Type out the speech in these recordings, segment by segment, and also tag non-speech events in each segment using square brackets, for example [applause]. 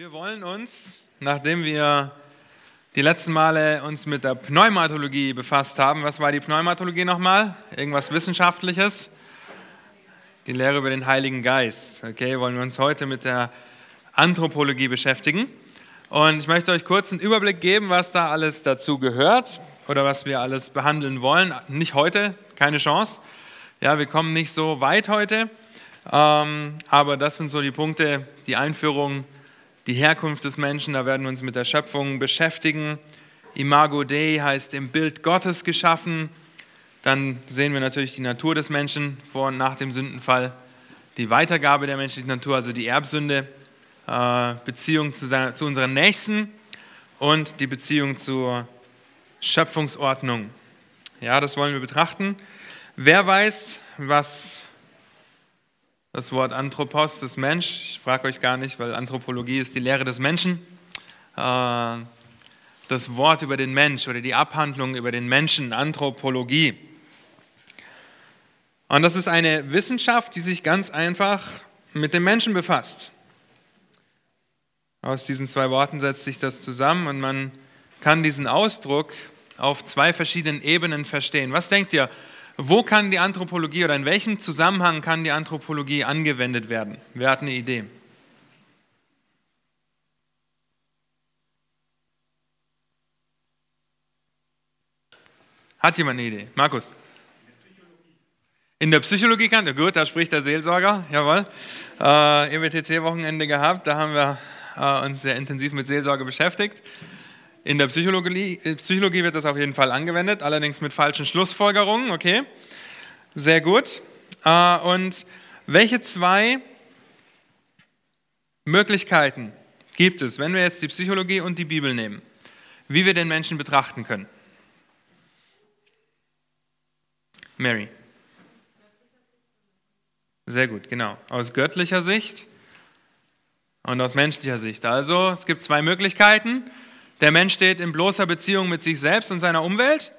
Wir wollen uns, nachdem wir die letzten Male uns mit der Pneumatologie befasst haben, was war die Pneumatologie nochmal? Irgendwas Wissenschaftliches? Die Lehre über den Heiligen Geist. Okay, wollen wir uns heute mit der Anthropologie beschäftigen. Und ich möchte euch kurz einen Überblick geben, was da alles dazu gehört oder was wir alles behandeln wollen. Nicht heute, keine Chance. Ja, wir kommen nicht so weit heute. Ähm, aber das sind so die Punkte, die Einführung die Herkunft des Menschen, da werden wir uns mit der Schöpfung beschäftigen. Imago Dei heißt im Bild Gottes geschaffen. Dann sehen wir natürlich die Natur des Menschen vor und nach dem Sündenfall, die Weitergabe der menschlichen Natur, also die Erbsünde, äh, Beziehung zu, zu unseren Nächsten und die Beziehung zur Schöpfungsordnung. Ja, das wollen wir betrachten. Wer weiß, was das Wort Anthropos, das Mensch, ich frage euch gar nicht, weil Anthropologie ist die Lehre des Menschen. Äh, das Wort über den Mensch oder die Abhandlung über den Menschen, Anthropologie. Und das ist eine Wissenschaft, die sich ganz einfach mit dem Menschen befasst. Aus diesen zwei Worten setzt sich das zusammen und man kann diesen Ausdruck auf zwei verschiedenen Ebenen verstehen. Was denkt ihr? Wo kann die Anthropologie oder in welchem Zusammenhang kann die Anthropologie angewendet werden? Wer hat eine Idee? Hat jemand eine Idee? Markus? In der Psychologie kann, gut, da spricht der Seelsorger, jawohl. Äh, EWTC-Wochenende gehabt, da haben wir äh, uns sehr intensiv mit Seelsorge beschäftigt. In der Psychologie, äh, Psychologie wird das auf jeden Fall angewendet, allerdings mit falschen Schlussfolgerungen, okay? Sehr gut. Äh, und welche zwei Möglichkeiten gibt es, wenn wir jetzt die Psychologie und die Bibel nehmen, wie wir den Menschen betrachten können? Mary. Sehr gut, genau. Aus göttlicher Sicht und aus menschlicher Sicht. Also es gibt zwei Möglichkeiten. Der Mensch steht in bloßer Beziehung mit sich selbst und seiner Umwelt.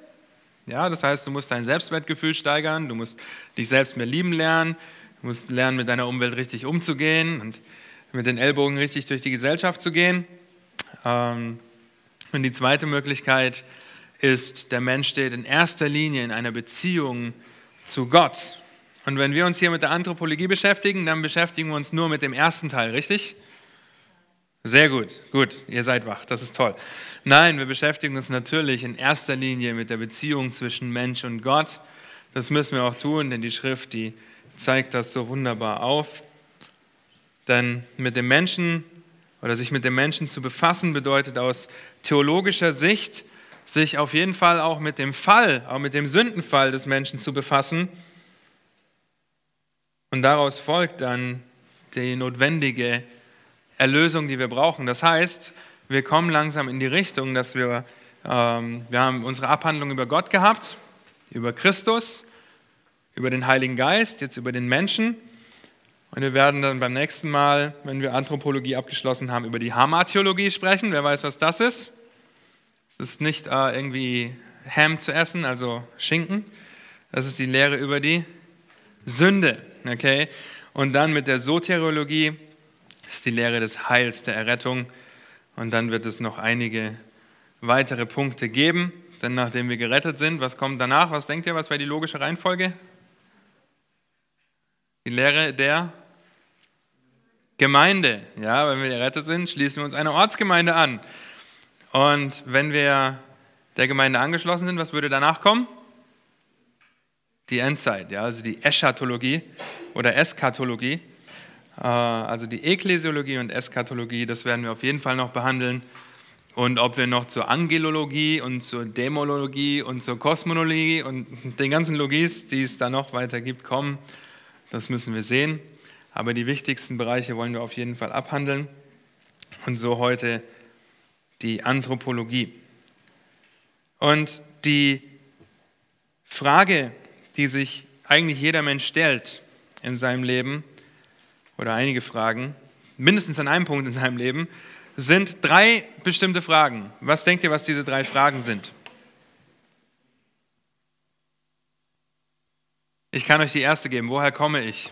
Ja, das heißt, du musst dein Selbstwertgefühl steigern, du musst dich selbst mehr lieben lernen, du musst lernen, mit deiner Umwelt richtig umzugehen und mit den Ellbogen richtig durch die Gesellschaft zu gehen. Ähm, und die zweite Möglichkeit ist, der Mensch steht in erster Linie in einer Beziehung zu Gott. Und wenn wir uns hier mit der Anthropologie beschäftigen, dann beschäftigen wir uns nur mit dem ersten Teil, richtig? Sehr gut, gut, ihr seid wach, das ist toll. Nein, wir beschäftigen uns natürlich in erster Linie mit der Beziehung zwischen Mensch und Gott. Das müssen wir auch tun, denn die Schrift, die zeigt das so wunderbar auf. Denn mit dem Menschen oder sich mit dem Menschen zu befassen, bedeutet aus theologischer Sicht, sich auf jeden Fall auch mit dem Fall, auch mit dem Sündenfall des Menschen zu befassen. Und daraus folgt dann die notwendige Erlösung, die wir brauchen. Das heißt, wir kommen langsam in die Richtung, dass wir, ähm, wir haben unsere Abhandlung über Gott gehabt, über Christus, über den Heiligen Geist, jetzt über den Menschen. Und wir werden dann beim nächsten Mal, wenn wir Anthropologie abgeschlossen haben, über die Hamartheologie sprechen. Wer weiß, was das ist? Es ist nicht äh, irgendwie Ham zu essen, also Schinken. Das ist die Lehre über die Sünde. Okay? Und dann mit der Soteriologie das ist die Lehre des Heils, der Errettung. Und dann wird es noch einige weitere Punkte geben. Denn nachdem wir gerettet sind, was kommt danach? Was denkt ihr, was wäre die logische Reihenfolge? Die Lehre der Gemeinde. Ja, wenn wir gerettet sind, schließen wir uns einer Ortsgemeinde an. Und wenn wir der Gemeinde angeschlossen sind, was würde danach kommen? Die Endzeit, ja, also die Eschatologie oder Eskatologie. Äh, also die Ekklesiologie und Eschatologie, das werden wir auf jeden Fall noch behandeln. Und ob wir noch zur Angelologie und zur Dämonologie und zur Kosmologie und den ganzen Logies, die es da noch weiter gibt, kommen, das müssen wir sehen. Aber die wichtigsten Bereiche wollen wir auf jeden Fall abhandeln. Und so heute die Anthropologie. Und die Frage, die sich eigentlich jeder Mensch stellt in seinem Leben, oder einige Fragen, mindestens an einem Punkt in seinem Leben, sind drei bestimmte Fragen. Was denkt ihr, was diese drei Fragen sind? Ich kann euch die erste geben. Woher komme ich?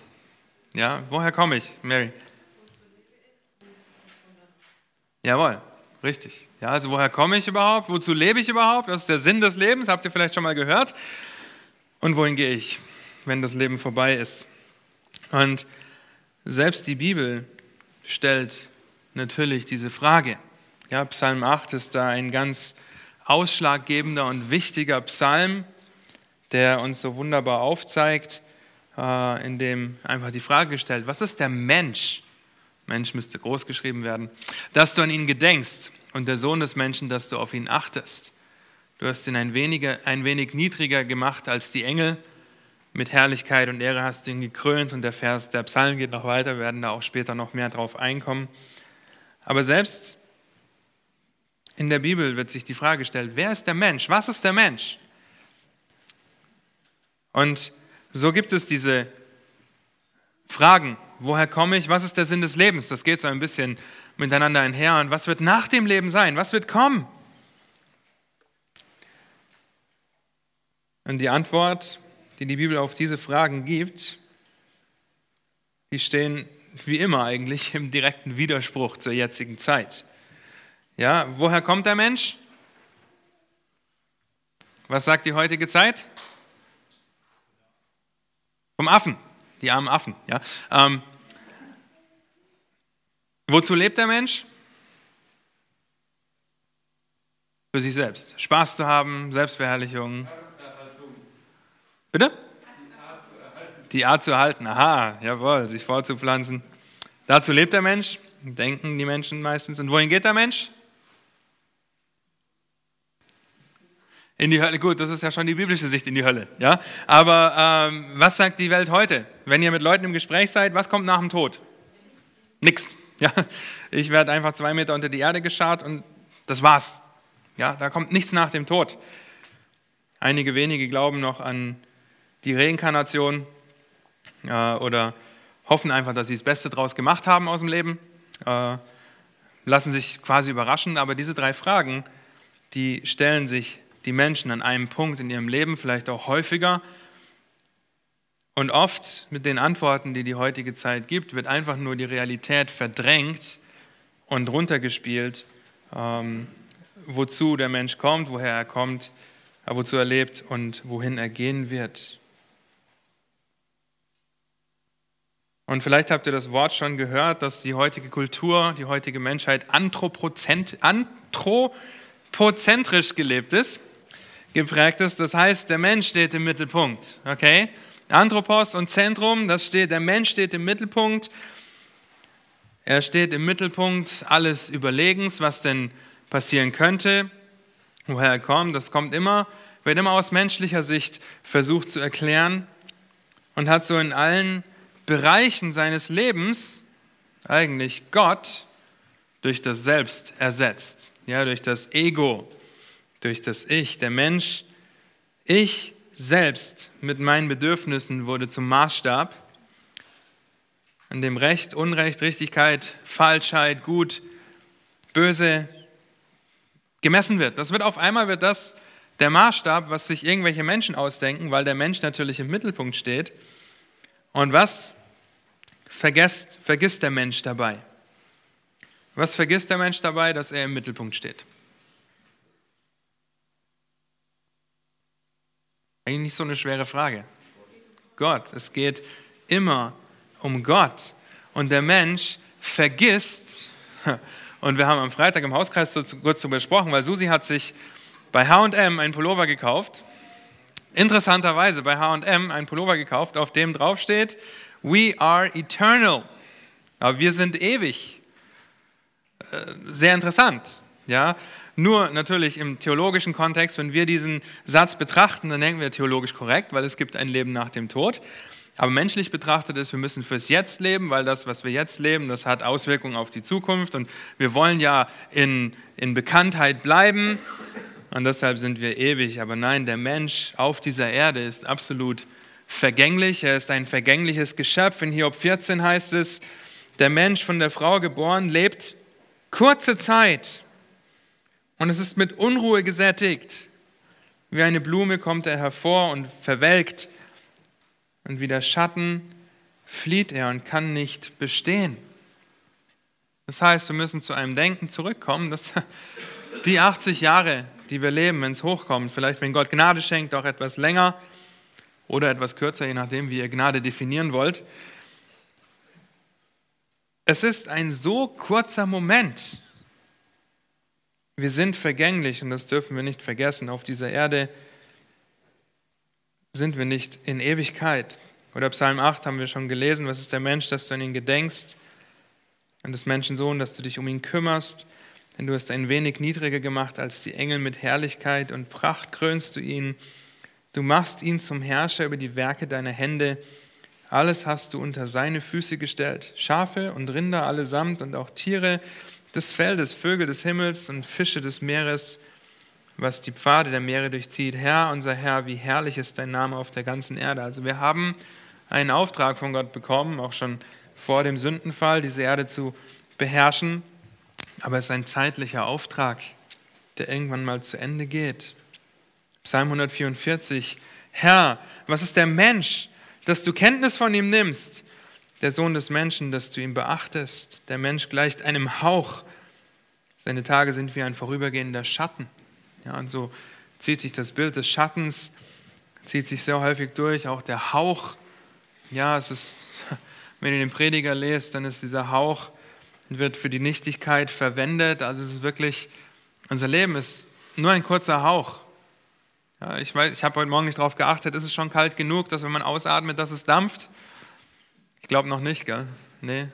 Ja, woher komme ich, Mary? Jawohl, richtig. Ja, also woher komme ich überhaupt? Wozu lebe ich überhaupt? Was ist der Sinn des Lebens? Habt ihr vielleicht schon mal gehört? Und wohin gehe ich, wenn das Leben vorbei ist? Und selbst die Bibel stellt natürlich diese Frage. Ja, Psalm 8 ist da ein ganz ausschlaggebender und wichtiger Psalm, der uns so wunderbar aufzeigt, äh, in dem einfach die Frage gestellt, was ist der Mensch? Mensch müsste groß geschrieben werden, dass du an ihn gedenkst und der Sohn des Menschen, dass du auf ihn achtest. Du hast ihn ein, weniger, ein wenig niedriger gemacht als die Engel. Mit Herrlichkeit und Ehre hast du ihn gekrönt und der Vers, der Psalm geht noch weiter, wir werden da auch später noch mehr drauf einkommen. Aber selbst in der Bibel wird sich die Frage gestellt, wer ist der Mensch? Was ist der Mensch? Und so gibt es diese Fragen, woher komme ich, was ist der Sinn des Lebens? Das geht so ein bisschen miteinander einher. Und was wird nach dem Leben sein? Was wird kommen? Und die Antwort, die die Bibel auf diese Fragen gibt, die stehen wie immer eigentlich im direkten Widerspruch zur jetzigen Zeit. Ja, woher kommt der Mensch? Was sagt die heutige Zeit? Vom Affen, die armen Affen. Ja. Ähm, wozu lebt der Mensch? Für sich selbst. Spaß zu haben, Selbstverherrlichung. Bitte? Die Art zu erhalten. Aha, jawohl, sich vorzupflanzen. Dazu lebt der Mensch, denken die Menschen meistens. Und wohin geht der Mensch? In die Hölle, gut, das ist ja schon die biblische Sicht in die Hölle. Ja? Aber ähm, was sagt die Welt heute? Wenn ihr mit Leuten im Gespräch seid, was kommt nach dem Tod? Nix. [laughs] Ja? Ich werde einfach zwei Meter unter die Erde gescharrt und das war's. Ja? Da kommt nichts nach dem Tod. Einige wenige glauben noch an die Reinkarnation äh, oder hoffen einfach, dass sie das Beste draus gemacht haben aus dem Leben, äh, lassen sich quasi überraschen. Aber diese drei Fragen, die stellen sich die Menschen an einem Punkt in ihrem Leben, vielleicht auch häufiger. Und oft mit den Antworten, die die heutige Zeit gibt, wird einfach nur die Realität verdrängt und runtergespielt, ähm, wozu der Mensch kommt, woher er kommt, äh, wozu er lebt und wohin er gehen wird. Und vielleicht habt ihr das Wort schon gehört, dass die heutige Kultur, die heutige Menschheit anthropozentrisch gelebt ist geprägt ist. Das heißt, der Mensch steht im Mittelpunkt. Okay? Anthropos und Zentrum, das steht, der Mensch steht im Mittelpunkt. Er steht im Mittelpunkt alles Überlegens, was denn passieren könnte, woher er kommt. Das kommt immer, wird immer aus menschlicher Sicht versucht zu erklären und hat so in allen Bereichen seines Lebens eigentlich Gott durch das Selbst ersetzt, ja, durch das Ego durch das Ich. Der Mensch, ich selbst mit meinen Bedürfnissen wurde zum Maßstab, an dem Recht, Unrecht, Richtigkeit, Falschheit, Gut, Böse gemessen wird. Das wird auf einmal wird das der Maßstab, was sich irgendwelche Menschen ausdenken, weil der Mensch natürlich im Mittelpunkt steht. Und was vergisst, vergisst der Mensch dabei? Was vergisst der Mensch dabei, dass er im Mittelpunkt steht? Eigentlich nicht so eine schwere Frage. Gott, es geht immer um Gott. Und der Mensch vergisst, [laughs] und wir haben am Freitag im Hauskreis kurz darüber besprochen, weil Susi hat sich bei HM einen Pullover gekauft. Interessanterweise bei HM einen Pullover gekauft, auf dem draufsteht, We are eternal. Aber wir sind ewig. Äh, sehr interessant. Ja? Nur natürlich im theologischen Kontext, wenn wir diesen Satz betrachten, dann denken wir theologisch korrekt, weil es gibt ein Leben nach dem Tod. Aber menschlich betrachtet ist, wir müssen fürs Jetzt leben, weil das, was wir jetzt leben, das hat Auswirkungen auf die Zukunft. Und wir wollen ja in, in Bekanntheit bleiben. Und deshalb sind wir ewig. Aber nein, der Mensch auf dieser Erde ist absolut vergänglich. Er ist ein vergängliches Geschöpf. In Hiob 14 heißt es, der Mensch von der Frau geboren lebt kurze Zeit und es ist mit Unruhe gesättigt. Wie eine Blume kommt er hervor und verwelkt. Und wie der Schatten flieht er und kann nicht bestehen. Das heißt, wir müssen zu einem Denken zurückkommen, dass [laughs] die 80 Jahre, die wir leben, wenn es hochkommt, vielleicht wenn Gott Gnade schenkt, auch etwas länger oder etwas kürzer, je nachdem, wie ihr Gnade definieren wollt. Es ist ein so kurzer Moment. Wir sind vergänglich und das dürfen wir nicht vergessen. Auf dieser Erde sind wir nicht in Ewigkeit. Oder Psalm 8 haben wir schon gelesen, was ist der Mensch, dass du an ihn gedenkst, an des Menschen Sohn, dass du dich um ihn kümmerst. Denn du hast ein wenig niedriger gemacht als die Engel mit Herrlichkeit und Pracht krönst du ihn. Du machst ihn zum Herrscher über die Werke deiner Hände. Alles hast du unter seine Füße gestellt. Schafe und Rinder allesamt und auch Tiere des Feldes, Vögel des Himmels und Fische des Meeres, was die Pfade der Meere durchzieht. Herr, unser Herr, wie herrlich ist dein Name auf der ganzen Erde. Also wir haben einen Auftrag von Gott bekommen, auch schon vor dem Sündenfall, diese Erde zu beherrschen. Aber es ist ein zeitlicher Auftrag, der irgendwann mal zu Ende geht. Psalm 144, Herr, was ist der Mensch, dass du Kenntnis von ihm nimmst? Der Sohn des Menschen, dass du ihn beachtest. Der Mensch gleicht einem Hauch. Seine Tage sind wie ein vorübergehender Schatten. Ja, und so zieht sich das Bild des Schattens, zieht sich sehr häufig durch, auch der Hauch. Ja, es ist, [laughs] wenn ihr den Prediger lest, dann ist dieser Hauch, wird für die Nichtigkeit verwendet. Also es ist wirklich, unser Leben ist nur ein kurzer Hauch. Ja, ich ich habe heute Morgen nicht darauf geachtet, ist es schon kalt genug, dass wenn man ausatmet, dass es dampft? Ich glaube noch nicht, gell? Nee.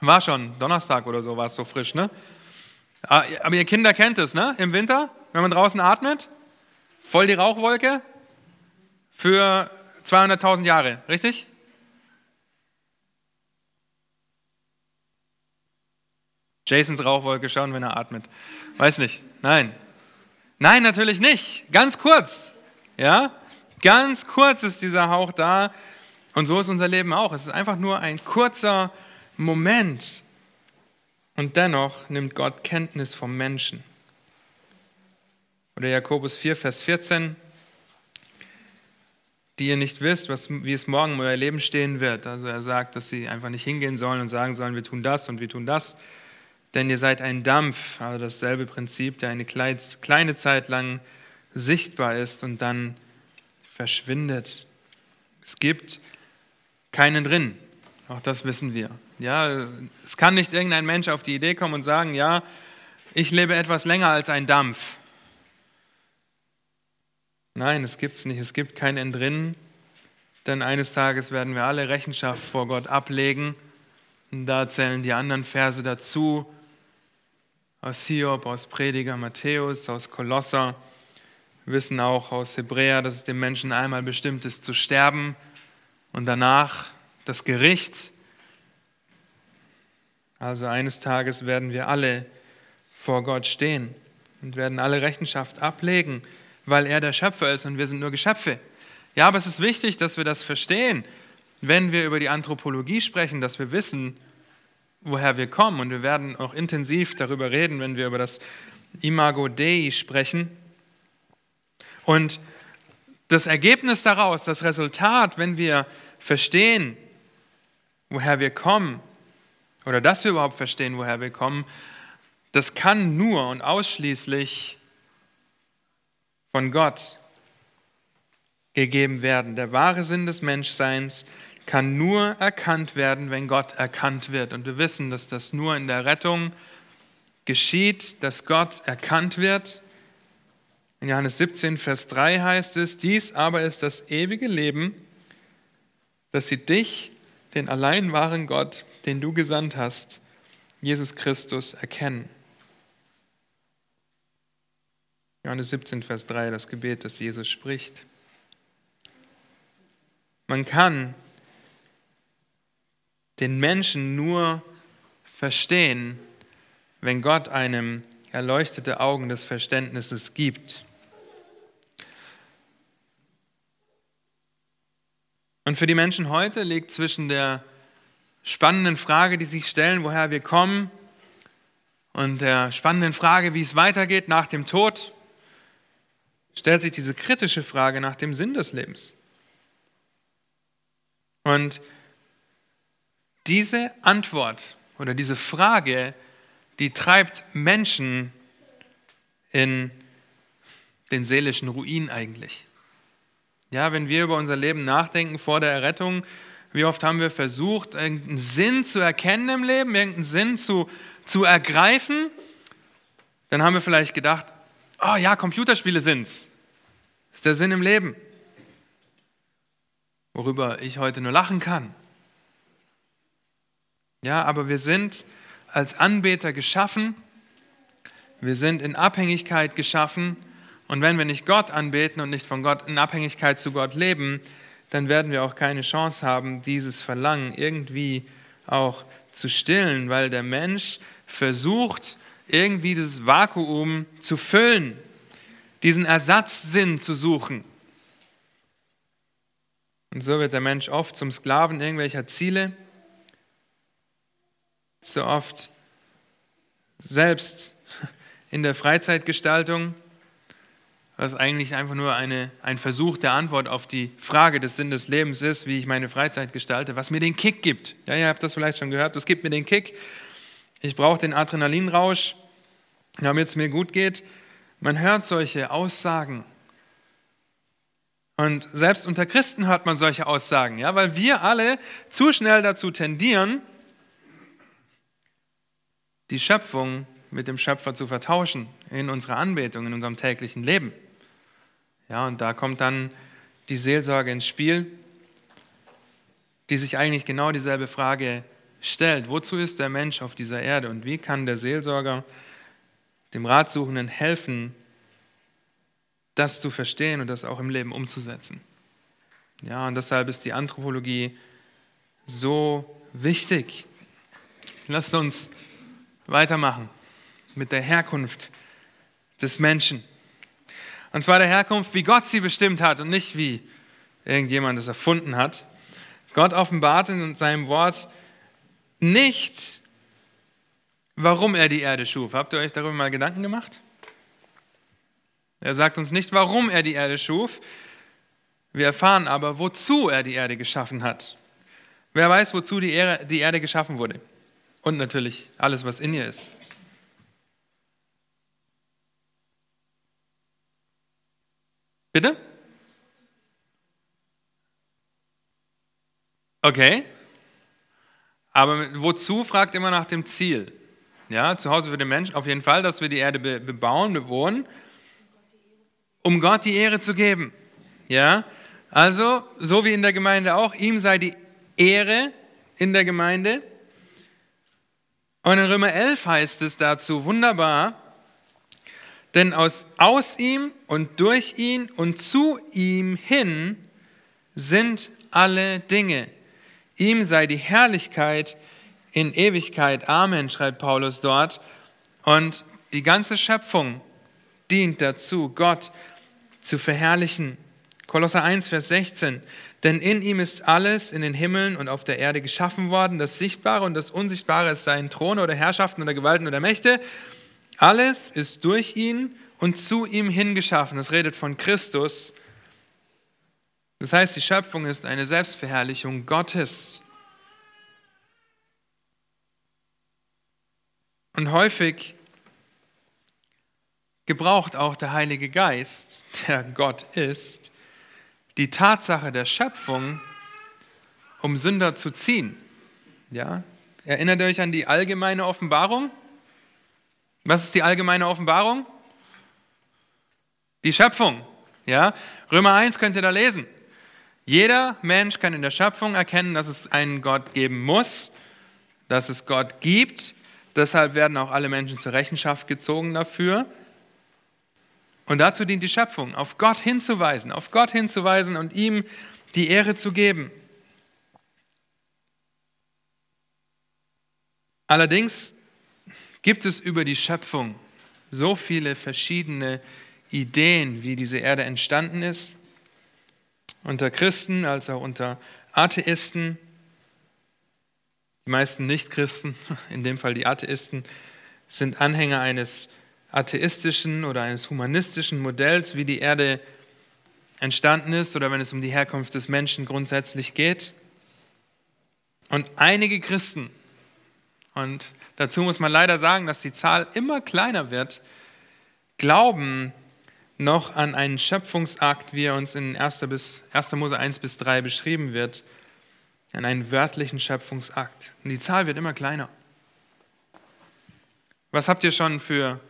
War schon, Donnerstag oder so war es so frisch, ne? Ah, aber ihr Kinder kennt es, ne? Im Winter, wenn man draußen atmet, voll die Rauchwolke für 200.000 Jahre, richtig? Jasons Rauchwolke schauen, wenn er atmet. Weiß nicht. Nein. Nein, natürlich nicht. Ganz kurz. Ja? Ganz kurz ist dieser Hauch da. Und so ist unser Leben auch. Es ist einfach nur ein kurzer Moment. Und dennoch nimmt Gott Kenntnis vom Menschen. Oder Jakobus 4, Vers 14, die ihr nicht wisst, was, wie es morgen in euer Leben stehen wird. Also er sagt, dass sie einfach nicht hingehen sollen und sagen sollen, wir tun das und wir tun das. Denn ihr seid ein Dampf, also dasselbe Prinzip, der eine kleine Zeit lang sichtbar ist und dann verschwindet. Es gibt keinen drin. Auch das wissen wir. Ja, es kann nicht irgendein Mensch auf die Idee kommen und sagen, ja, ich lebe etwas länger als ein Dampf. Nein, es gibt es nicht. Es gibt kein Entrinnen, denn eines Tages werden wir alle Rechenschaft vor Gott ablegen. Und da zählen die anderen Verse dazu, aus Hiob, aus Prediger Matthäus, aus Kolosser. Wir wissen auch aus Hebräer, dass es dem Menschen einmal bestimmt ist zu sterben und danach das Gericht. Also eines Tages werden wir alle vor Gott stehen und werden alle Rechenschaft ablegen, weil er der Schöpfer ist und wir sind nur Geschöpfe. Ja, aber es ist wichtig, dass wir das verstehen, wenn wir über die Anthropologie sprechen, dass wir wissen, woher wir kommen. Und wir werden auch intensiv darüber reden, wenn wir über das Imago Dei sprechen. Und das Ergebnis daraus, das Resultat, wenn wir verstehen, woher wir kommen, oder dass wir überhaupt verstehen, woher wir kommen, das kann nur und ausschließlich von Gott gegeben werden. Der wahre Sinn des Menschseins kann nur erkannt werden, wenn Gott erkannt wird. Und wir wissen, dass das nur in der Rettung geschieht, dass Gott erkannt wird. In Johannes 17, Vers 3 heißt es, dies aber ist das ewige Leben, dass sie dich, den allein wahren Gott, den du gesandt hast, Jesus Christus, erkennen. Johannes 17, Vers 3, das Gebet, das Jesus spricht. Man kann den Menschen nur verstehen, wenn Gott einem erleuchtete Augen des Verständnisses gibt. Und für die Menschen heute liegt zwischen der spannenden Frage, die sich stellen, woher wir kommen, und der spannenden Frage, wie es weitergeht nach dem Tod, stellt sich diese kritische Frage nach dem Sinn des Lebens. Und diese Antwort oder diese Frage, die treibt Menschen in den seelischen Ruin eigentlich. Ja, wenn wir über unser Leben nachdenken vor der Errettung, wie oft haben wir versucht, irgendeinen Sinn zu erkennen im Leben, irgendeinen Sinn zu, zu ergreifen? Dann haben wir vielleicht gedacht, oh ja, Computerspiele sind's. Ist der Sinn im Leben. Worüber ich heute nur lachen kann. Ja, aber wir sind als Anbeter geschaffen. Wir sind in Abhängigkeit geschaffen. Und wenn wir nicht Gott anbeten und nicht von Gott in Abhängigkeit zu Gott leben, dann werden wir auch keine Chance haben, dieses Verlangen irgendwie auch zu stillen, weil der Mensch versucht, irgendwie dieses Vakuum zu füllen, diesen Ersatzsinn zu suchen. Und so wird der Mensch oft zum Sklaven irgendwelcher Ziele, so oft selbst in der Freizeitgestaltung was eigentlich einfach nur eine, ein Versuch der Antwort auf die Frage des Sinn des Lebens ist, wie ich meine Freizeit gestalte, was mir den Kick gibt. Ja, ihr habt das vielleicht schon gehört, das gibt mir den Kick. Ich brauche den Adrenalinrausch, damit es mir gut geht. Man hört solche Aussagen. Und selbst unter Christen hört man solche Aussagen, ja, weil wir alle zu schnell dazu tendieren, die Schöpfung mit dem Schöpfer zu vertauschen in unserer Anbetung, in unserem täglichen Leben. Ja, und da kommt dann die Seelsorge ins Spiel, die sich eigentlich genau dieselbe Frage stellt. Wozu ist der Mensch auf dieser Erde und wie kann der Seelsorger dem Ratsuchenden helfen, das zu verstehen und das auch im Leben umzusetzen? Ja, und deshalb ist die Anthropologie so wichtig. Lasst uns weitermachen mit der Herkunft des Menschen. Und zwar der Herkunft, wie Gott sie bestimmt hat und nicht wie irgendjemand es erfunden hat. Gott offenbart in seinem Wort nicht, warum er die Erde schuf. Habt ihr euch darüber mal Gedanken gemacht? Er sagt uns nicht, warum er die Erde schuf. Wir erfahren aber, wozu er die Erde geschaffen hat. Wer weiß, wozu die Erde geschaffen wurde? Und natürlich alles, was in ihr ist. Bitte? Okay. Aber wozu fragt immer nach dem Ziel? Ja, zu Hause für den Menschen auf jeden Fall, dass wir die Erde bebauen, bewohnen, um Gott die Ehre zu geben. Ja, also so wie in der Gemeinde auch, ihm sei die Ehre in der Gemeinde. Und in Römer 11 heißt es dazu wunderbar, denn aus, aus ihm und durch ihn und zu ihm hin sind alle Dinge. Ihm sei die Herrlichkeit in Ewigkeit. Amen, schreibt Paulus dort. Und die ganze Schöpfung dient dazu, Gott zu verherrlichen. Kolosser 1, Vers 16. Denn in ihm ist alles in den Himmeln und auf der Erde geschaffen worden, das Sichtbare und das Unsichtbare, es seien Throne oder Herrschaften oder Gewalten oder Mächte alles ist durch ihn und zu ihm hingeschaffen. Das redet von Christus. Das heißt, die Schöpfung ist eine Selbstverherrlichung Gottes. Und häufig gebraucht auch der Heilige Geist, der Gott ist, die Tatsache der Schöpfung, um Sünder zu ziehen. Ja? Erinnert ihr euch an die allgemeine Offenbarung? Was ist die allgemeine Offenbarung? Die Schöpfung. Ja? Römer 1 könnt ihr da lesen. Jeder Mensch kann in der Schöpfung erkennen, dass es einen Gott geben muss, dass es Gott gibt. Deshalb werden auch alle Menschen zur Rechenschaft gezogen dafür. Und dazu dient die Schöpfung, auf Gott hinzuweisen, auf Gott hinzuweisen und ihm die Ehre zu geben. Allerdings gibt es über die Schöpfung so viele verschiedene Ideen, wie diese Erde entstanden ist, unter Christen als auch unter Atheisten. Die meisten Nichtchristen, [laughs] in dem Fall die Atheisten, sind Anhänger eines atheistischen oder eines humanistischen Modells, wie die Erde entstanden ist oder wenn es um die Herkunft des Menschen grundsätzlich geht. Und einige Christen und dazu muss man leider sagen, dass die Zahl immer kleiner wird, glauben noch an einen Schöpfungsakt, wie er uns in 1. Bis, 1. Mose 1 bis 3 beschrieben wird, an einen wörtlichen Schöpfungsakt. Und die Zahl wird immer kleiner. Was habt ihr schon für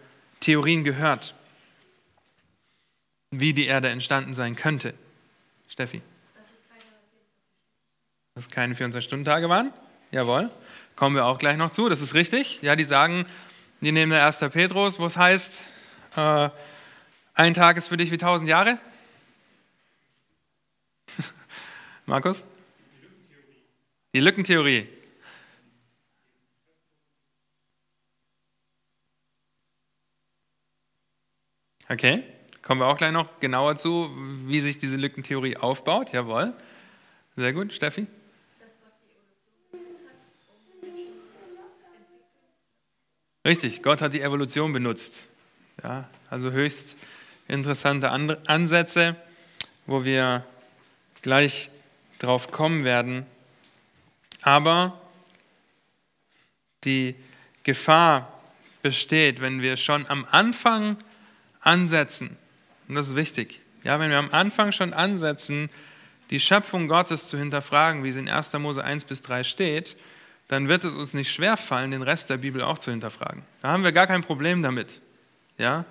Theorien gehört, wie die Erde entstanden sein könnte? Steffi? Dass es keine 24-Stunden-Tage waren? Jawohl. Kommen wir auch gleich noch zu, das ist richtig. Ja, die sagen, die nehmen der 1. Petrus, wo es heißt, äh, ein Tag ist für dich wie tausend Jahre. [laughs] Markus? Die Lückentheorie. Okay, kommen wir auch gleich noch genauer zu, wie sich diese Lückentheorie aufbaut. Jawohl. Sehr gut, Steffi. Richtig, Gott hat die Evolution benutzt. Ja, also höchst interessante Ansätze, wo wir gleich drauf kommen werden. Aber die Gefahr besteht, wenn wir schon am Anfang ansetzen, und das ist wichtig, ja, wenn wir am Anfang schon ansetzen, die Schöpfung Gottes zu hinterfragen, wie es in 1. Mose 1 bis 3 steht, dann wird es uns nicht schwerfallen, den Rest der Bibel auch zu hinterfragen. Da haben wir gar kein Problem damit, ja,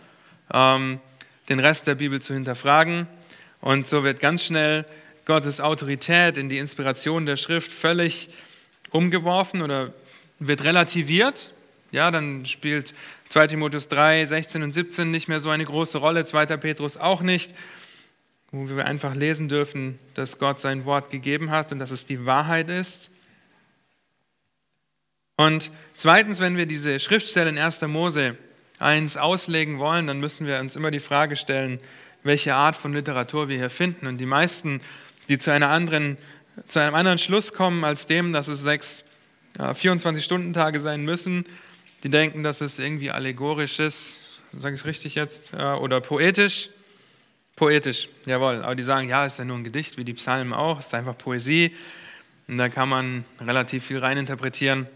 ähm, den Rest der Bibel zu hinterfragen. Und so wird ganz schnell Gottes Autorität in die Inspiration der Schrift völlig umgeworfen oder wird relativiert. Ja, dann spielt 2 Timotheus 3, 16 und 17 nicht mehr so eine große Rolle, 2. Petrus auch nicht, wo wir einfach lesen dürfen, dass Gott sein Wort gegeben hat und dass es die Wahrheit ist. Und zweitens, wenn wir diese Schriftstelle in 1. Mose 1 auslegen wollen, dann müssen wir uns immer die Frage stellen, welche Art von Literatur wir hier finden. Und die meisten, die zu, einer anderen, zu einem anderen Schluss kommen als dem, dass es sechs 24-Stunden-Tage sein müssen, die denken, dass es irgendwie allegorisch ist, sage ich es richtig jetzt, oder poetisch. Poetisch, jawohl. Aber die sagen, ja, ist ja nur ein Gedicht, wie die Psalmen auch, ist einfach Poesie. Und da kann man relativ viel reininterpretieren.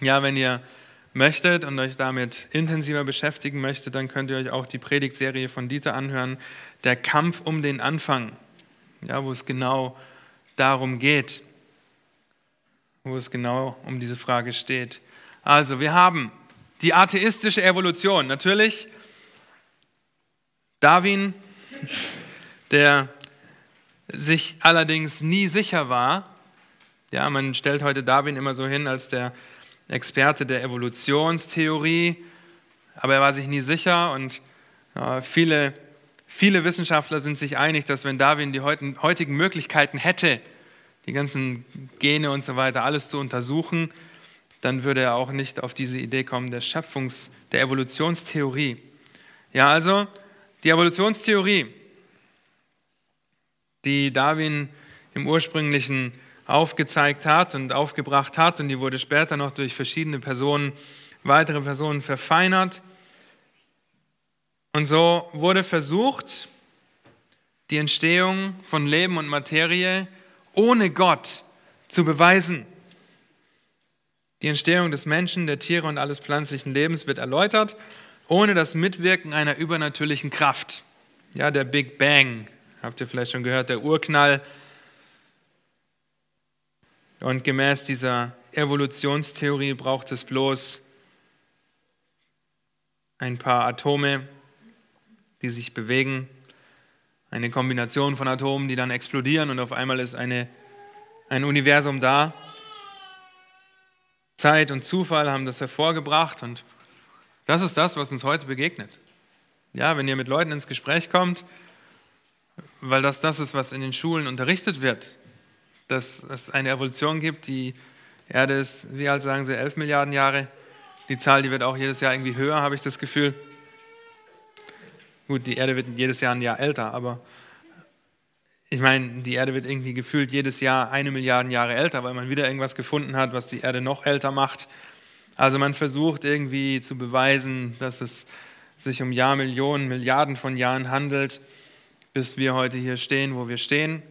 Ja, wenn ihr möchtet und euch damit intensiver beschäftigen möchtet, dann könnt ihr euch auch die Predigtserie von Dieter anhören, Der Kampf um den Anfang, ja, wo es genau darum geht, wo es genau um diese Frage steht. Also, wir haben die atheistische Evolution. Natürlich Darwin, der sich allerdings nie sicher war. Ja, man stellt heute Darwin immer so hin als der Experte der Evolutionstheorie, aber er war sich nie sicher und äh, viele, viele Wissenschaftler sind sich einig, dass wenn Darwin die heutigen Möglichkeiten hätte, die ganzen Gene und so weiter alles zu untersuchen, dann würde er auch nicht auf diese Idee kommen der Schöpfungs-, der Evolutionstheorie. Ja, also die Evolutionstheorie, die Darwin im ursprünglichen aufgezeigt hat und aufgebracht hat und die wurde später noch durch verschiedene Personen, weitere Personen verfeinert. Und so wurde versucht, die Entstehung von Leben und Materie ohne Gott zu beweisen. Die Entstehung des Menschen, der Tiere und alles pflanzlichen Lebens wird erläutert, ohne das Mitwirken einer übernatürlichen Kraft. Ja, der Big Bang, habt ihr vielleicht schon gehört, der Urknall, und gemäß dieser Evolutionstheorie braucht es bloß ein paar Atome, die sich bewegen, eine Kombination von Atomen, die dann explodieren und auf einmal ist eine, ein Universum da. Zeit und Zufall haben das hervorgebracht und das ist das, was uns heute begegnet. Ja, wenn ihr mit Leuten ins Gespräch kommt, weil das das ist, was in den Schulen unterrichtet wird, dass es eine Evolution gibt. Die Erde ist, wie alt sagen Sie, 11 Milliarden Jahre. Die Zahl, die wird auch jedes Jahr irgendwie höher, habe ich das Gefühl. Gut, die Erde wird jedes Jahr ein Jahr älter, aber ich meine, die Erde wird irgendwie gefühlt jedes Jahr eine Milliarde Jahre älter, weil man wieder irgendwas gefunden hat, was die Erde noch älter macht. Also man versucht irgendwie zu beweisen, dass es sich um Jahrmillionen, Milliarden von Jahren handelt, bis wir heute hier stehen, wo wir stehen.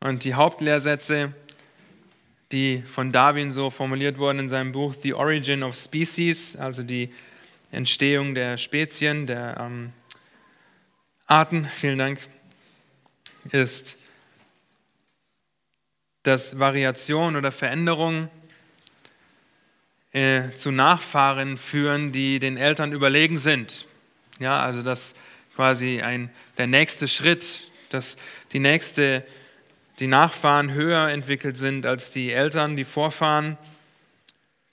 Und die Hauptlehrsätze, die von Darwin so formuliert wurden in seinem Buch The Origin of Species, also die Entstehung der Spezien, der ähm, Arten, vielen Dank, ist, dass Variation oder Veränderung äh, zu Nachfahren führen, die den Eltern überlegen sind. Ja, also dass quasi ein, der nächste Schritt, dass die nächste, die Nachfahren höher entwickelt sind als die Eltern, die Vorfahren.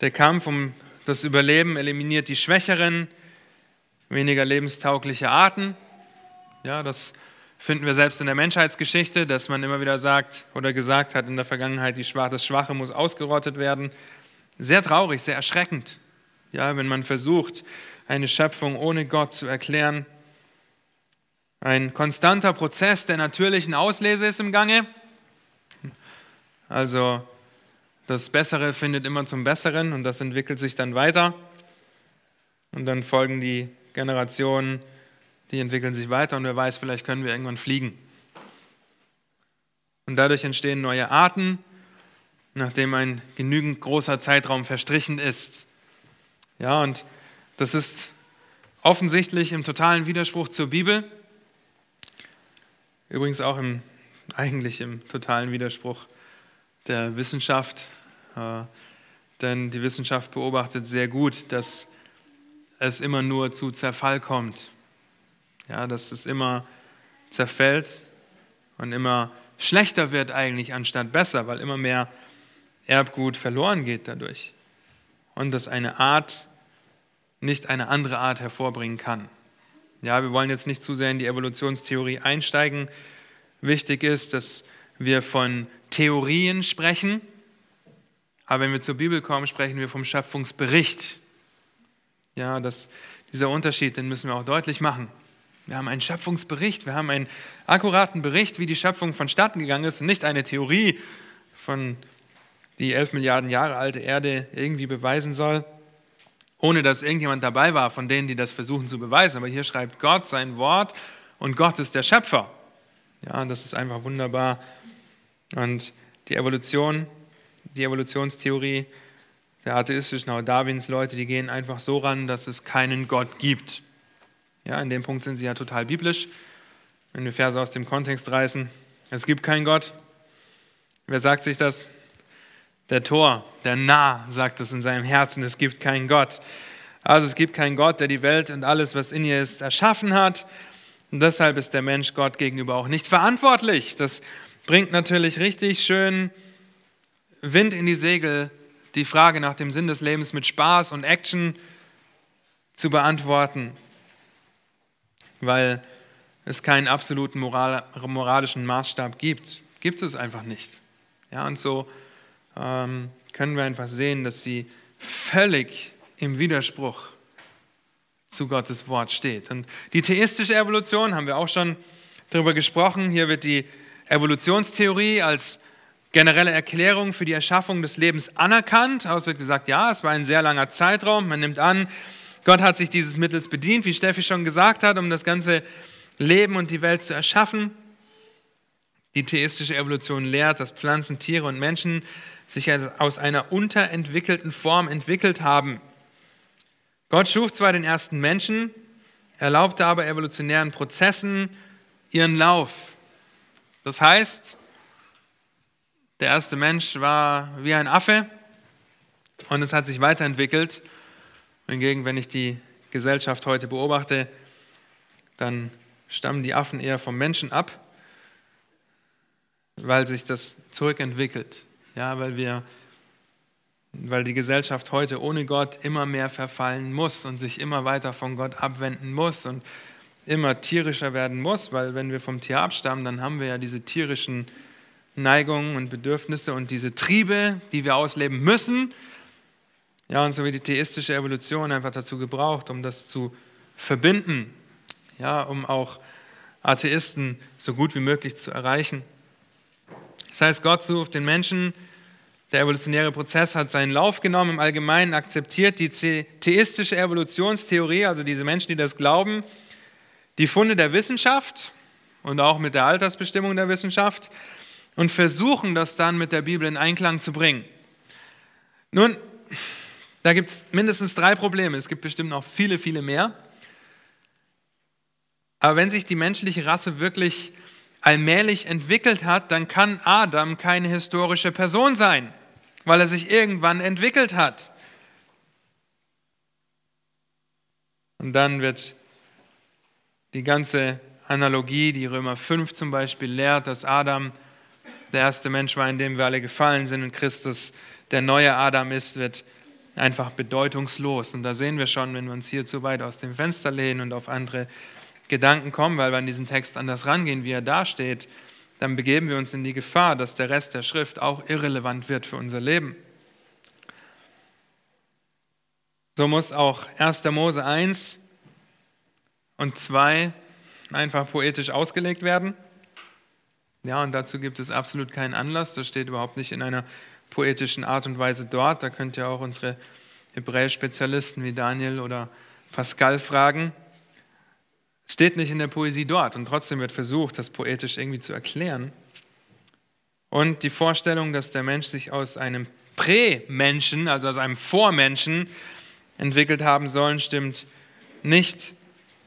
Der Kampf um das Überleben eliminiert die schwächeren, weniger lebenstaugliche Arten. Ja, das finden wir selbst in der Menschheitsgeschichte, dass man immer wieder sagt oder gesagt hat in der Vergangenheit, Schwache, das Schwache muss ausgerottet werden. Sehr traurig, sehr erschreckend, ja, wenn man versucht, eine Schöpfung ohne Gott zu erklären. Ein konstanter Prozess der natürlichen Auslese ist im Gange. Also das Bessere findet immer zum Besseren und das entwickelt sich dann weiter. Und dann folgen die Generationen, die entwickeln sich weiter und wer weiß, vielleicht können wir irgendwann fliegen. Und dadurch entstehen neue Arten, nachdem ein genügend großer Zeitraum verstrichen ist. Ja, und das ist offensichtlich im totalen Widerspruch zur Bibel. Übrigens auch im, eigentlich im totalen Widerspruch der Wissenschaft, äh, denn die Wissenschaft beobachtet sehr gut, dass es immer nur zu Zerfall kommt. Ja, dass es immer zerfällt und immer schlechter wird eigentlich anstatt besser, weil immer mehr Erbgut verloren geht dadurch. Und dass eine Art nicht eine andere Art hervorbringen kann. Ja, wir wollen jetzt nicht zu sehr in die Evolutionstheorie einsteigen. Wichtig ist, dass wir von Theorien sprechen, aber wenn wir zur Bibel kommen, sprechen wir vom Schöpfungsbericht. Ja, das, dieser Unterschied, den müssen wir auch deutlich machen. Wir haben einen Schöpfungsbericht, wir haben einen akkuraten Bericht, wie die Schöpfung vonstatten gegangen ist und nicht eine Theorie, von die elf Milliarden Jahre alte Erde irgendwie beweisen soll, ohne dass irgendjemand dabei war von denen, die das versuchen zu beweisen. Aber hier schreibt Gott sein Wort und Gott ist der Schöpfer. Ja, das ist einfach wunderbar. Und die Evolution, die Evolutionstheorie der atheistischen oder Darwins Leute, die gehen einfach so ran, dass es keinen Gott gibt. Ja, in dem Punkt sind sie ja total biblisch. Wenn wir Verse aus dem Kontext reißen, es gibt keinen Gott. Wer sagt sich das? Der Tor, der Nah sagt es in seinem Herzen, es gibt keinen Gott. Also es gibt keinen Gott, der die Welt und alles, was in ihr ist, erschaffen hat. Und deshalb ist der Mensch Gott gegenüber auch nicht verantwortlich. Das bringt natürlich richtig schön Wind in die Segel, die Frage nach dem Sinn des Lebens mit Spaß und Action zu beantworten, weil es keinen absoluten moral, moralischen Maßstab gibt. Gibt es einfach nicht. Ja, und so ähm, können wir einfach sehen, dass sie völlig im Widerspruch zu Gottes Wort steht. Und die theistische Evolution haben wir auch schon darüber gesprochen. Hier wird die Evolutionstheorie als generelle Erklärung für die Erschaffung des Lebens anerkannt. Es wird gesagt, ja, es war ein sehr langer Zeitraum. Man nimmt an, Gott hat sich dieses Mittels bedient, wie Steffi schon gesagt hat, um das ganze Leben und die Welt zu erschaffen. Die theistische Evolution lehrt, dass Pflanzen, Tiere und Menschen sich aus einer unterentwickelten Form entwickelt haben. Gott schuf zwar den ersten Menschen, erlaubte aber evolutionären Prozessen ihren Lauf. Das heißt, der erste Mensch war wie ein Affe und es hat sich weiterentwickelt. Hingegen, wenn ich die Gesellschaft heute beobachte, dann stammen die Affen eher vom Menschen ab, weil sich das zurückentwickelt. Ja, weil wir weil die Gesellschaft heute ohne Gott immer mehr verfallen muss und sich immer weiter von Gott abwenden muss und immer tierischer werden muss, weil wenn wir vom Tier abstammen, dann haben wir ja diese tierischen Neigungen und Bedürfnisse und diese Triebe, die wir ausleben müssen. Ja, und so wie die theistische Evolution einfach dazu gebraucht, um das zu verbinden, ja, um auch Atheisten so gut wie möglich zu erreichen. Das heißt, Gott sucht den Menschen, der evolutionäre Prozess hat seinen Lauf genommen, im Allgemeinen akzeptiert die theistische Evolutionstheorie, also diese Menschen, die das glauben, die Funde der Wissenschaft und auch mit der Altersbestimmung der Wissenschaft. und versuchen das dann mit der Bibel in Einklang zu bringen. Nun, da gibt es mindestens drei Probleme. Es gibt bestimmt noch viele, viele mehr. Aber wenn sich die menschliche Rasse wirklich allmählich entwickelt hat, dann kann Adam keine historische Person sein, weil er sich irgendwann entwickelt hat. Und dann wird die ganze Analogie, die Römer 5 zum Beispiel lehrt, dass Adam der erste Mensch war, in dem wir alle gefallen sind und Christus der neue Adam ist, wird einfach bedeutungslos. Und da sehen wir schon, wenn wir uns hier zu weit aus dem Fenster lehnen und auf andere Gedanken kommen, weil wir an diesen Text anders rangehen, wie er dasteht, dann begeben wir uns in die Gefahr, dass der Rest der Schrift auch irrelevant wird für unser Leben. So muss auch 1. Mose 1 und 2 einfach poetisch ausgelegt werden. Ja, und dazu gibt es absolut keinen Anlass. Das steht überhaupt nicht in einer poetischen Art und Weise dort. Da könnt ihr auch unsere Hebräisch-Spezialisten wie Daniel oder Pascal fragen. Steht nicht in der Poesie dort und trotzdem wird versucht, das poetisch irgendwie zu erklären. Und die Vorstellung, dass der Mensch sich aus einem Prä-Menschen, also aus einem Vormenschen entwickelt haben soll, stimmt nicht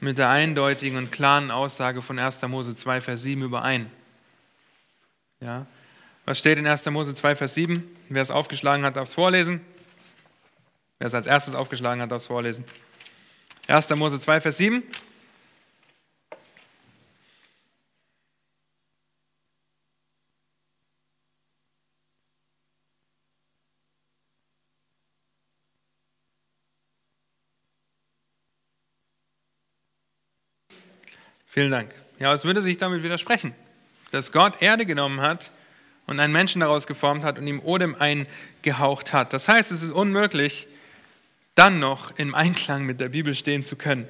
mit der eindeutigen und klaren Aussage von 1. Mose 2, Vers 7 überein. Ja. Was steht in 1. Mose 2, Vers 7? Wer es aufgeschlagen hat, darf es vorlesen. Wer es als erstes aufgeschlagen hat, darf es vorlesen. 1. Mose 2, Vers 7. Vielen Dank. Ja, es würde sich damit widersprechen, dass Gott Erde genommen hat und einen Menschen daraus geformt hat und ihm Odem eingehaucht hat. Das heißt, es ist unmöglich, dann noch im Einklang mit der Bibel stehen zu können.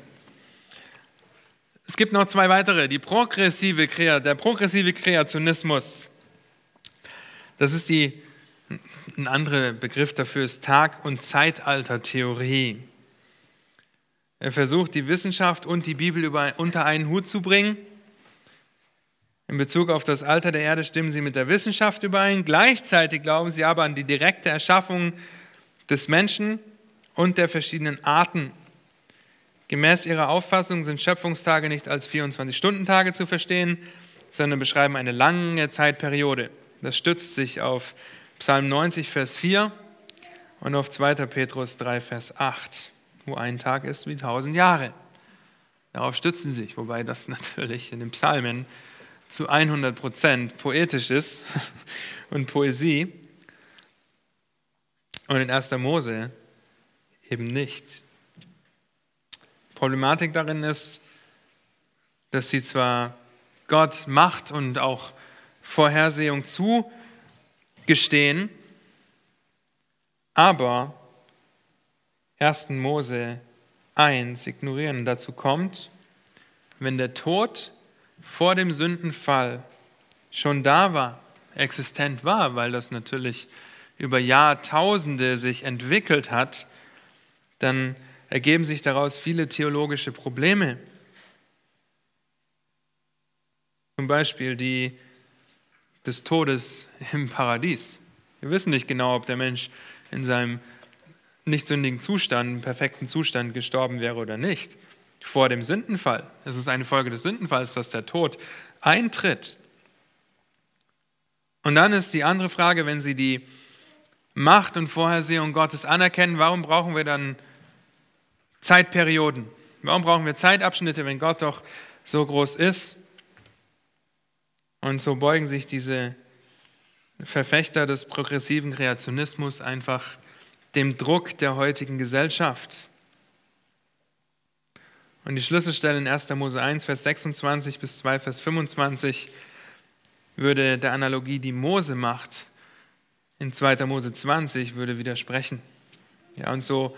Es gibt noch zwei weitere. Die progressive, der progressive Kreationismus. Das ist die, ein anderer Begriff dafür ist Tag- und Zeitaltertheorie. Er versucht, die Wissenschaft und die Bibel unter einen Hut zu bringen. In Bezug auf das Alter der Erde stimmen sie mit der Wissenschaft überein. Gleichzeitig glauben sie aber an die direkte Erschaffung des Menschen und der verschiedenen Arten. Gemäß ihrer Auffassung sind Schöpfungstage nicht als 24-Stunden-Tage zu verstehen, sondern beschreiben eine lange Zeitperiode. Das stützt sich auf Psalm 90, Vers 4 und auf 2. Petrus 3, Vers 8 wo ein Tag ist wie tausend Jahre. Darauf stützen sie sich, wobei das [laughs] natürlich in den Psalmen zu 100 Prozent poetisch ist [laughs] und Poesie und in 1. Mose eben nicht. Problematik darin ist, dass sie zwar Gott Macht und auch Vorhersehung zugestehen, aber 1. Mose 1 ignorieren. dazu kommt, wenn der Tod vor dem Sündenfall schon da war, existent war, weil das natürlich über Jahrtausende sich entwickelt hat, dann ergeben sich daraus viele theologische Probleme. Zum Beispiel die des Todes im Paradies. Wir wissen nicht genau, ob der Mensch in seinem nicht sündigen Zustand, im perfekten Zustand gestorben wäre oder nicht. Vor dem Sündenfall. Es ist eine Folge des Sündenfalls, dass der Tod eintritt. Und dann ist die andere Frage, wenn Sie die Macht und Vorhersehung Gottes anerkennen, warum brauchen wir dann Zeitperioden? Warum brauchen wir Zeitabschnitte, wenn Gott doch so groß ist? Und so beugen sich diese Verfechter des progressiven Kreationismus einfach dem Druck der heutigen Gesellschaft. Und die Schlüsselstelle in 1. Mose 1, Vers 26 bis 2, Vers 25 würde der Analogie, die Mose macht, in 2. Mose 20 würde widersprechen. Ja, und so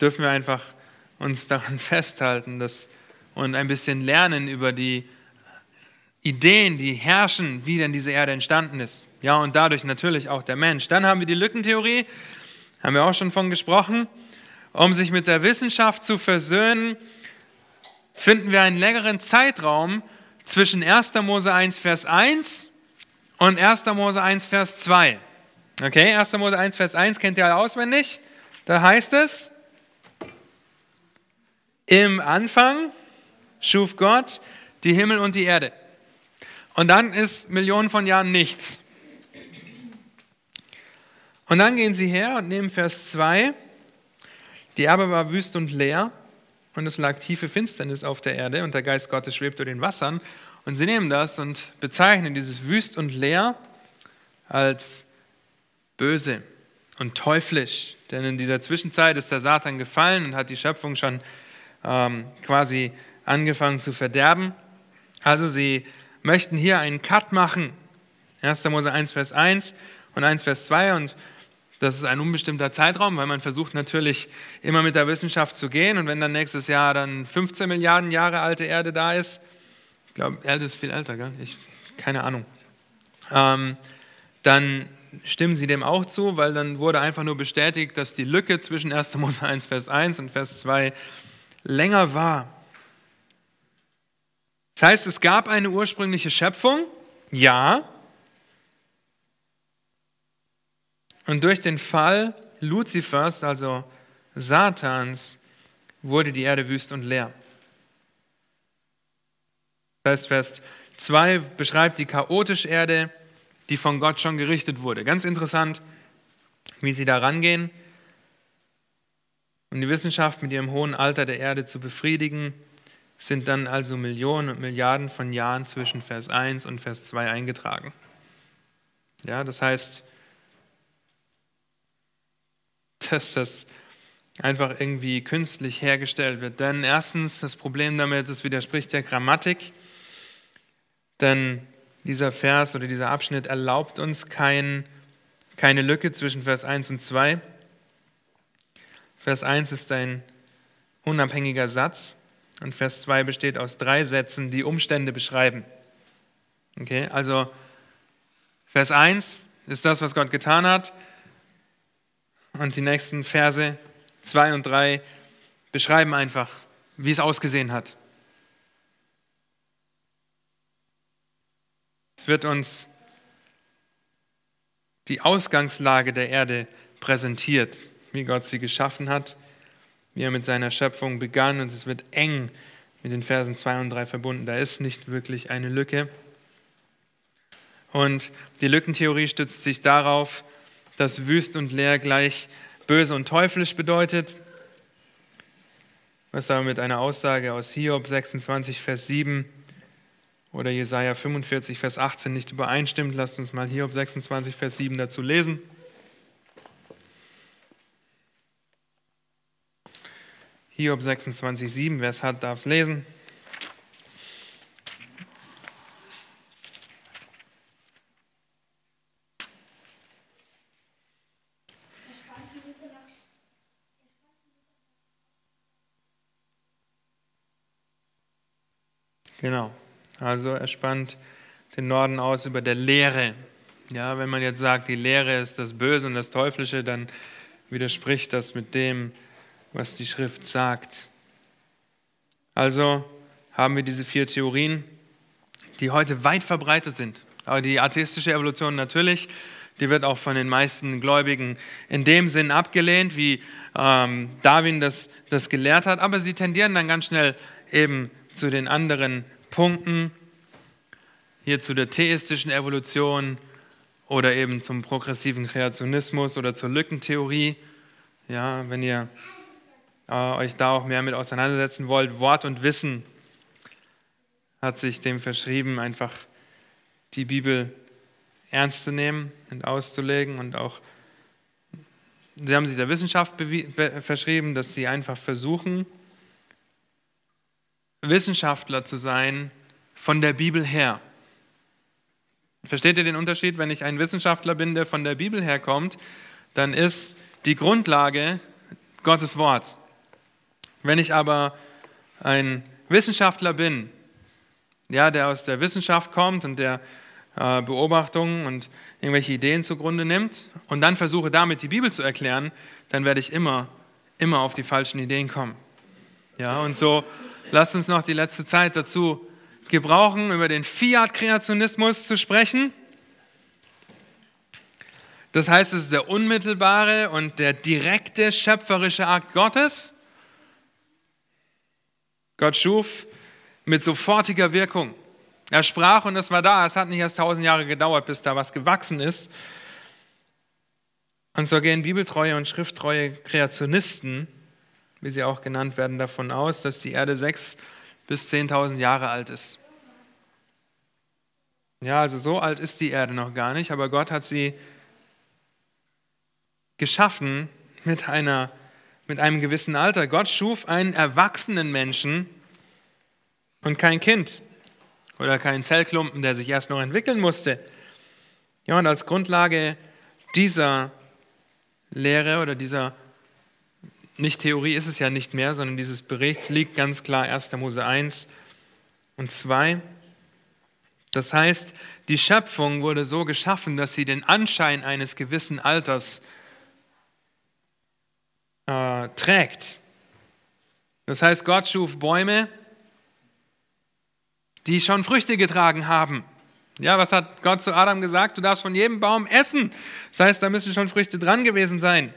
dürfen wir einfach uns daran [laughs] festhalten dass, und ein bisschen lernen über die Ideen, die herrschen, wie denn diese Erde entstanden ist. Ja, und dadurch natürlich auch der Mensch. Dann haben wir die Lückentheorie, haben wir auch schon von gesprochen. Um sich mit der Wissenschaft zu versöhnen, finden wir einen längeren Zeitraum zwischen 1. Mose 1, Vers 1 und 1. Mose 1, Vers 2. Okay, 1. Mose 1, Vers 1 kennt ihr alle auswendig. Da heißt es, im Anfang schuf Gott die Himmel und die Erde. Und dann ist Millionen von Jahren nichts. Und dann gehen sie her und nehmen Vers 2. Die Erbe war wüst und leer und es lag tiefe Finsternis auf der Erde und der Geist Gottes schwebte über den Wassern. Und sie nehmen das und bezeichnen dieses wüst und leer als böse und teuflisch. Denn in dieser Zwischenzeit ist der Satan gefallen und hat die Schöpfung schon ähm, quasi angefangen zu verderben. Also sie möchten hier einen Cut machen. 1. Mose 1, Vers 1 und 1, Vers 2 und das ist ein unbestimmter Zeitraum, weil man versucht natürlich immer mit der Wissenschaft zu gehen. Und wenn dann nächstes Jahr dann 15 Milliarden Jahre alte Erde da ist, ich glaube, Erde ist viel älter, gell? Ich, keine Ahnung, ähm, dann stimmen sie dem auch zu, weil dann wurde einfach nur bestätigt, dass die Lücke zwischen 1. Mose 1, Vers 1 und Vers 2 länger war. Das heißt, es gab eine ursprüngliche Schöpfung, ja, Und durch den Fall Luzifers, also Satans, wurde die Erde wüst und leer. Das heißt, Vers 2 beschreibt die chaotische Erde, die von Gott schon gerichtet wurde. Ganz interessant, wie sie da rangehen, um die Wissenschaft mit ihrem hohen Alter der Erde zu befriedigen, sind dann also Millionen und Milliarden von Jahren zwischen Vers 1 und Vers 2 eingetragen. Ja, das heißt, dass das einfach irgendwie künstlich hergestellt wird. Denn erstens, das Problem damit, es widerspricht der Grammatik. Denn dieser Vers oder dieser Abschnitt erlaubt uns kein, keine Lücke zwischen Vers 1 und 2. Vers 1 ist ein unabhängiger Satz und Vers 2 besteht aus drei Sätzen, die Umstände beschreiben. Okay, also Vers 1 ist das, was Gott getan hat. Und die nächsten Verse 2 und 3 beschreiben einfach, wie es ausgesehen hat. Es wird uns die Ausgangslage der Erde präsentiert, wie Gott sie geschaffen hat, wie er mit seiner Schöpfung begann und es wird eng mit den Versen 2 und 3 verbunden. Da ist nicht wirklich eine Lücke. Und die Lückentheorie stützt sich darauf, dass wüst und leer gleich böse und teuflisch bedeutet. Was aber mit einer Aussage aus Hiob 26, Vers 7 oder Jesaja 45, Vers 18 nicht übereinstimmt. Lasst uns mal Hiob 26, Vers 7 dazu lesen. Hiob 26, 7, wer es hat, darf es lesen. Genau. Also er spannt den Norden aus über der Lehre. Ja, wenn man jetzt sagt, die Lehre ist das Böse und das Teuflische, dann widerspricht das mit dem, was die Schrift sagt. Also haben wir diese vier Theorien, die heute weit verbreitet sind. Aber die atheistische Evolution natürlich, die wird auch von den meisten Gläubigen in dem Sinn abgelehnt, wie ähm, Darwin das, das gelehrt hat. Aber sie tendieren dann ganz schnell eben zu den anderen Punkten, hier zu der theistischen Evolution oder eben zum progressiven Kreationismus oder zur Lückentheorie. Ja, wenn ihr äh, euch da auch mehr mit auseinandersetzen wollt, Wort und Wissen hat sich dem verschrieben, einfach die Bibel ernst zu nehmen und auszulegen und auch sie haben sich der Wissenschaft verschrieben, dass sie einfach versuchen, Wissenschaftler zu sein von der Bibel her. Versteht ihr den Unterschied? Wenn ich ein Wissenschaftler bin, der von der Bibel herkommt, dann ist die Grundlage Gottes Wort. Wenn ich aber ein Wissenschaftler bin, ja, der aus der Wissenschaft kommt und der äh, Beobachtungen und irgendwelche Ideen zugrunde nimmt und dann versuche damit die Bibel zu erklären, dann werde ich immer, immer auf die falschen Ideen kommen. Ja, und so Lasst uns noch die letzte Zeit dazu gebrauchen, über den Fiat-Kreationismus zu sprechen. Das heißt, es ist der unmittelbare und der direkte schöpferische Akt Gottes. Gott schuf mit sofortiger Wirkung. Er sprach und es war da. Es hat nicht erst tausend Jahre gedauert, bis da was gewachsen ist. Und so gehen bibeltreue und schrifttreue Kreationisten, wie sie auch genannt werden, davon aus, dass die Erde sechs bis zehntausend Jahre alt ist. Ja, also so alt ist die Erde noch gar nicht, aber Gott hat sie geschaffen mit, einer, mit einem gewissen Alter. Gott schuf einen erwachsenen Menschen und kein Kind oder keinen Zellklumpen, der sich erst noch entwickeln musste. Ja, und als Grundlage dieser Lehre oder dieser, nicht Theorie ist es ja nicht mehr, sondern dieses Berichts liegt ganz klar 1. Mose 1 und 2. Das heißt, die Schöpfung wurde so geschaffen, dass sie den Anschein eines gewissen Alters äh, trägt. Das heißt, Gott schuf Bäume, die schon Früchte getragen haben. Ja, was hat Gott zu Adam gesagt? Du darfst von jedem Baum essen. Das heißt, da müssen schon Früchte dran gewesen sein.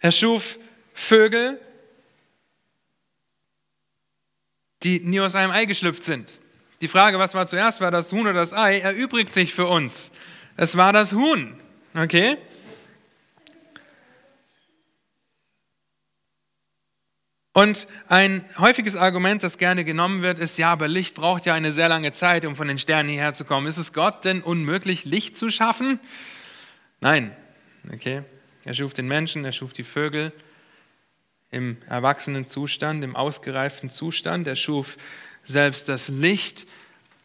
Er schuf Vögel, die nie aus einem Ei geschlüpft sind. Die Frage, was war zuerst, war das Huhn oder das Ei, erübrigt sich für uns. Es war das Huhn. Okay? Und ein häufiges Argument, das gerne genommen wird, ist, ja, aber Licht braucht ja eine sehr lange Zeit, um von den Sternen hierher zu kommen. Ist es Gott denn unmöglich, Licht zu schaffen? Nein. Okay? Er schuf den Menschen, er schuf die Vögel im erwachsenen Zustand, im ausgereiften Zustand. Er schuf selbst das Licht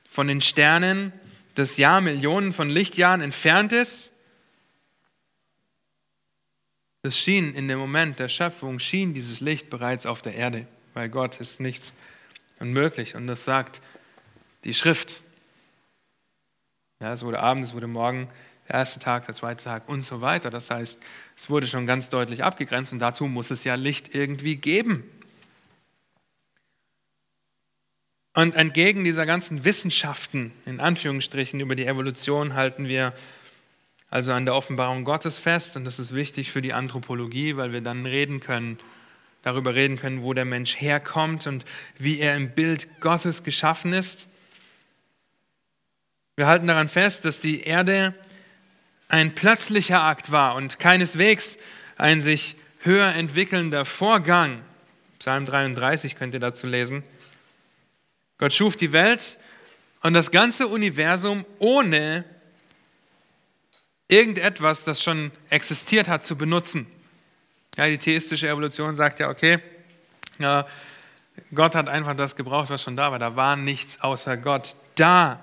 von den Sternen, das Jahr Millionen von Lichtjahren entfernt ist. Das schien in dem Moment der Schöpfung, schien dieses Licht bereits auf der Erde. Bei Gott ist nichts unmöglich. Und das sagt die Schrift. Ja, es wurde Abend, es wurde Morgen, der erste Tag, der zweite Tag und so weiter. Das heißt, es wurde schon ganz deutlich abgegrenzt und dazu muss es ja Licht irgendwie geben. Und entgegen dieser ganzen Wissenschaften, in Anführungsstrichen, über die Evolution halten wir also an der Offenbarung Gottes fest. Und das ist wichtig für die Anthropologie, weil wir dann reden können, darüber reden können, wo der Mensch herkommt und wie er im Bild Gottes geschaffen ist. Wir halten daran fest, dass die Erde ein plötzlicher Akt war und keineswegs ein sich höher entwickelnder Vorgang. Psalm 33 könnt ihr dazu lesen. Gott schuf die Welt und das ganze Universum ohne irgendetwas, das schon existiert hat, zu benutzen. Ja, die theistische Evolution sagt ja, okay, ja, Gott hat einfach das gebraucht, was schon da war. Da war nichts außer Gott da.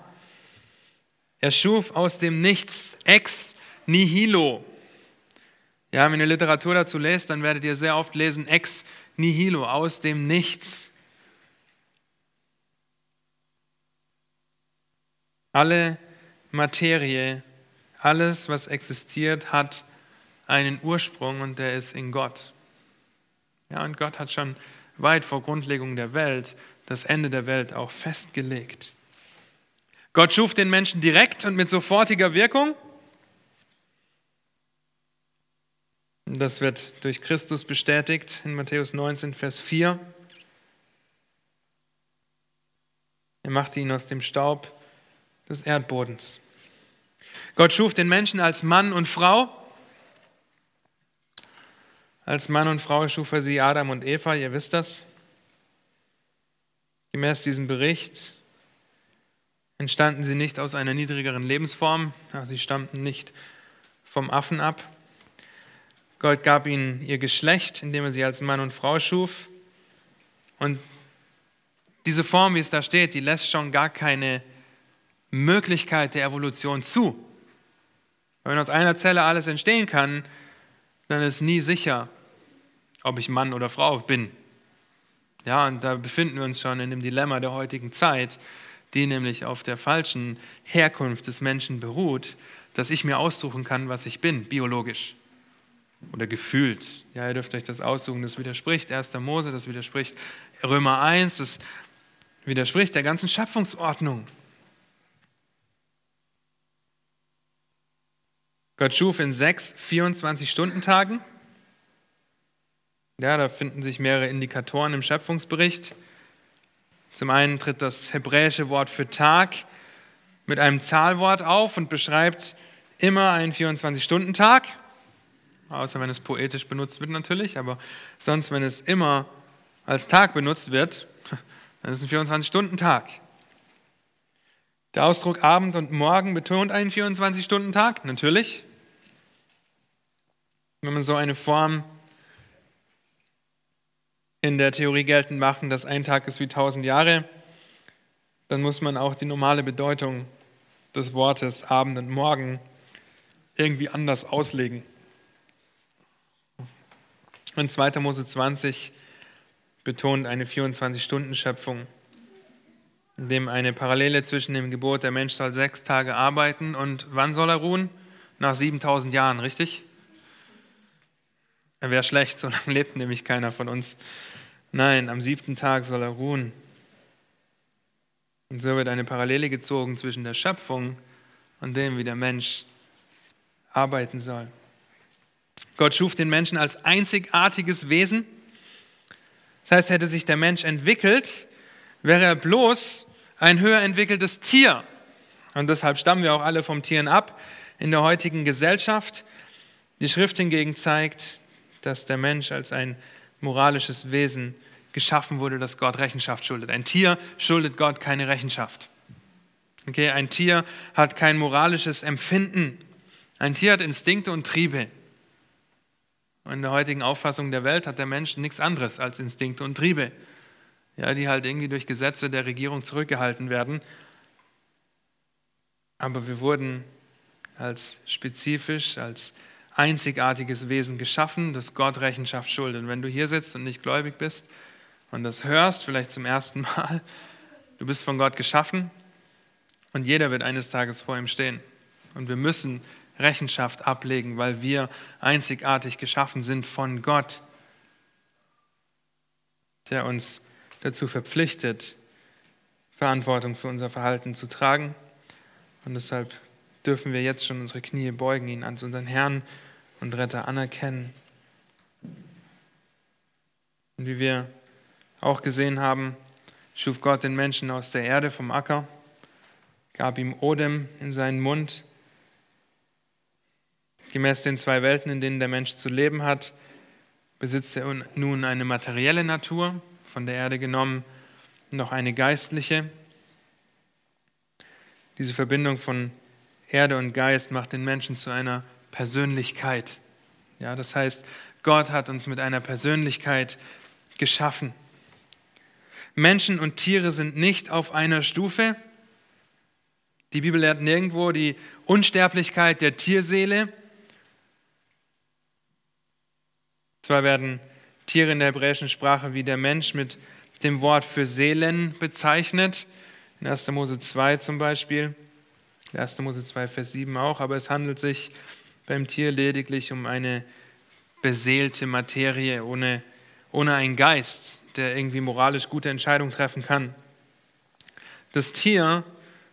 Er schuf aus dem Nichts, ex nihilo. Ja, wenn ihr Literatur dazu lest, dann werdet ihr sehr oft lesen, ex nihilo, aus dem Nichts. Alle Materie, alles, was existiert, hat einen Ursprung und der ist in Gott. Ja, und Gott hat schon weit vor Grundlegung der Welt das Ende der Welt auch festgelegt. Gott schuf den Menschen direkt und mit sofortiger Wirkung. Das wird durch Christus bestätigt in Matthäus 19, Vers 4. Er machte ihn aus dem Staub des Erdbodens. Gott schuf den Menschen als Mann und Frau. Als Mann und Frau schuf er sie Adam und Eva, ihr wisst das. Gemäß diesem Bericht entstanden sie nicht aus einer niedrigeren Lebensform, sie stammten nicht vom Affen ab. Gott gab ihnen ihr Geschlecht, indem er sie als Mann und Frau schuf. Und diese Form, wie es da steht, die lässt schon gar keine Möglichkeit der Evolution zu. Wenn aus einer Zelle alles entstehen kann, dann ist nie sicher, ob ich Mann oder Frau bin. Ja, und da befinden wir uns schon in dem Dilemma der heutigen Zeit, die nämlich auf der falschen Herkunft des Menschen beruht, dass ich mir aussuchen kann, was ich bin, biologisch oder gefühlt. Ja, ihr dürft euch das aussuchen, das widerspricht 1. Mose, das widerspricht Römer 1, das widerspricht der ganzen Schöpfungsordnung. Gott schuf in sechs 24-Stunden-Tagen. Ja, da finden sich mehrere Indikatoren im Schöpfungsbericht. Zum einen tritt das hebräische Wort für Tag mit einem Zahlwort auf und beschreibt immer einen 24-Stunden-Tag, außer wenn es poetisch benutzt wird natürlich, aber sonst, wenn es immer als Tag benutzt wird, [laughs] dann ist es ein 24-Stunden-Tag. Der Ausdruck Abend und Morgen betont einen 24-Stunden-Tag, natürlich. Wenn man so eine Form in der Theorie geltend machen, dass ein Tag ist wie tausend Jahre, dann muss man auch die normale Bedeutung des Wortes Abend und Morgen irgendwie anders auslegen. Und 2. Mose 20 betont eine 24-Stunden-Schöpfung, in dem eine Parallele zwischen dem Gebot, der Mensch soll sechs Tage arbeiten und wann soll er ruhen? Nach 7000 Jahren, richtig? Er wäre schlecht, [laughs] so lange lebt nämlich keiner von uns. Nein, am siebten Tag soll er ruhen. Und so wird eine Parallele gezogen zwischen der Schöpfung und dem, wie der Mensch arbeiten soll. Gott schuf den Menschen als einzigartiges Wesen. Das heißt, hätte sich der Mensch entwickelt, wäre er bloß ein höher entwickeltes Tier. Und deshalb stammen wir auch alle vom Tieren ab in der heutigen Gesellschaft. Die Schrift hingegen zeigt, dass der Mensch als ein moralisches Wesen geschaffen wurde, das Gott Rechenschaft schuldet. Ein Tier schuldet Gott keine Rechenschaft. Okay, ein Tier hat kein moralisches Empfinden. Ein Tier hat Instinkte und Triebe. Und in der heutigen Auffassung der Welt hat der Mensch nichts anderes als Instinkte und Triebe, ja, die halt irgendwie durch Gesetze der Regierung zurückgehalten werden. Aber wir wurden als spezifisch, als einzigartiges Wesen geschaffen, das Gott Rechenschaft schuldet. Und wenn du hier sitzt und nicht gläubig bist und das hörst, vielleicht zum ersten Mal, du bist von Gott geschaffen und jeder wird eines Tages vor ihm stehen. Und wir müssen Rechenschaft ablegen, weil wir einzigartig geschaffen sind von Gott, der uns dazu verpflichtet, Verantwortung für unser Verhalten zu tragen. Und deshalb dürfen wir jetzt schon unsere Knie beugen, ihn als unseren Herrn und Retter anerkennen. Und wie wir auch gesehen haben, schuf Gott den Menschen aus der Erde vom Acker, gab ihm Odem in seinen Mund. Gemäß den zwei Welten, in denen der Mensch zu leben hat, besitzt er nun eine materielle Natur, von der Erde genommen, noch eine geistliche. Diese Verbindung von Erde und Geist macht den Menschen zu einer Persönlichkeit. Ja, das heißt, Gott hat uns mit einer Persönlichkeit geschaffen. Menschen und Tiere sind nicht auf einer Stufe. Die Bibel lehrt nirgendwo die Unsterblichkeit der Tierseele. Zwar werden Tiere in der hebräischen Sprache wie der Mensch mit dem Wort für Seelen bezeichnet, in 1. Mose 2 zum Beispiel. 1. Mose 2, Vers 7 auch, aber es handelt sich beim Tier lediglich um eine beseelte Materie ohne, ohne einen Geist, der irgendwie moralisch gute Entscheidungen treffen kann. Das Tier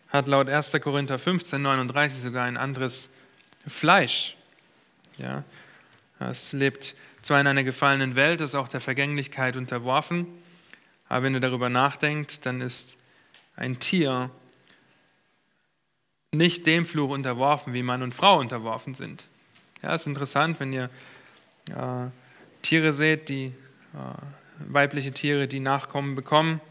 hat laut 1. Korinther 15, 39 sogar ein anderes Fleisch. Ja, es lebt zwar in einer gefallenen Welt, ist auch der Vergänglichkeit unterworfen, aber wenn du darüber nachdenkst, dann ist ein Tier nicht dem Fluch unterworfen, wie Mann und Frau unterworfen sind. Ja, ist interessant, wenn ihr äh, Tiere seht, die äh, weibliche Tiere, die Nachkommen bekommen,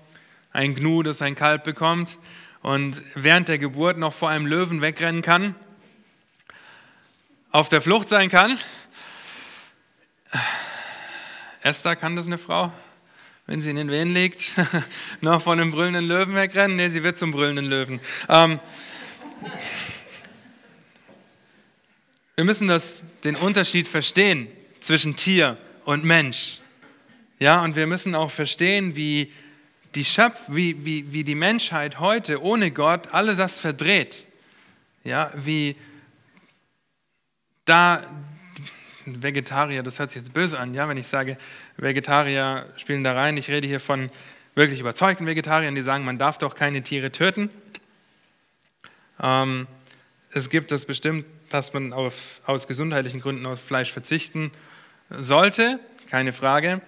ein Gnu, das ein Kalb bekommt und während der Geburt noch vor einem Löwen wegrennen kann, auf der Flucht sein kann. Esther kann das eine Frau, wenn sie in den Wehen liegt, [laughs] noch von einem brüllenden Löwen wegrennen? Nee, sie wird zum brüllenden Löwen. Ähm, wir müssen das, den Unterschied verstehen zwischen Tier und Mensch. Ja, und wir müssen auch verstehen, wie die, Schöpf wie, wie, wie die Menschheit heute ohne Gott alle das verdreht. Ja, wie da Vegetarier, das hört sich jetzt böse an, ja, wenn ich sage, Vegetarier spielen da rein. Ich rede hier von wirklich überzeugten Vegetariern, die sagen, man darf doch keine Tiere töten. Ähm, es gibt das bestimmt dass man auf, aus gesundheitlichen Gründen auf Fleisch verzichten sollte, keine Frage.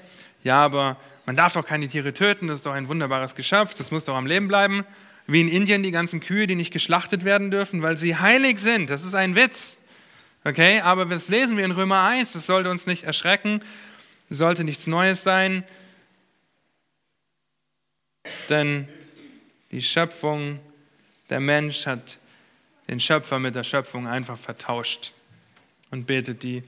Ja, aber man darf doch keine Tiere töten, das ist doch ein wunderbares Geschöpf, das muss doch am Leben bleiben. Wie in Indien die ganzen Kühe, die nicht geschlachtet werden dürfen, weil sie heilig sind. Das ist ein Witz. Okay, aber das lesen wir in Römer 1, das sollte uns nicht erschrecken, sollte nichts Neues sein, denn die Schöpfung, der Mensch hat den Schöpfer mit der Schöpfung einfach vertauscht und betet die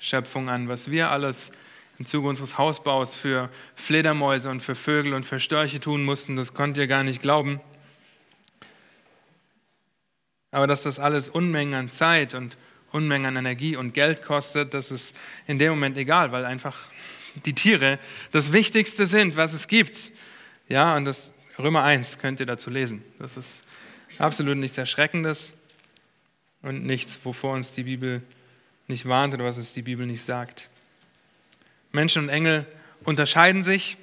Schöpfung an, was wir alles im Zuge unseres Hausbaus für Fledermäuse und für Vögel und für Störche tun mussten, das konnt ihr gar nicht glauben. Aber dass das alles Unmengen an Zeit und Unmengen an Energie und Geld kostet, das ist in dem Moment egal, weil einfach die Tiere das Wichtigste sind, was es gibt. Ja, und das Römer 1 könnt ihr dazu lesen. Das ist absolut nichts Erschreckendes und nichts, wovor uns die Bibel nicht warnt oder was es die Bibel nicht sagt. Menschen und Engel unterscheiden sich.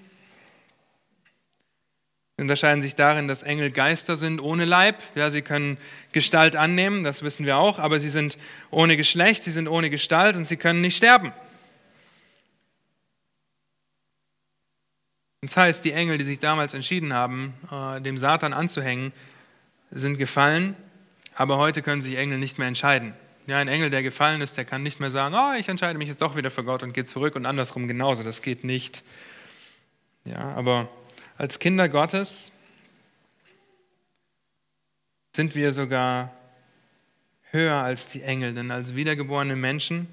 Sie unterscheiden sich darin, dass Engel Geister sind ohne Leib. Ja, sie können Gestalt annehmen, das wissen wir auch, aber sie sind ohne Geschlecht, sie sind ohne Gestalt und sie können nicht sterben. Das heißt, die Engel, die sich damals entschieden haben, äh, dem Satan anzuhängen, sind gefallen, aber heute können sich Engel nicht mehr entscheiden. Ja, ein Engel, der gefallen ist, der kann nicht mehr sagen, oh, ich entscheide mich jetzt doch wieder für Gott und gehe zurück und andersrum genauso. Das geht nicht. Ja, aber als Kinder Gottes sind wir sogar höher als die Engel, denn als wiedergeborene Menschen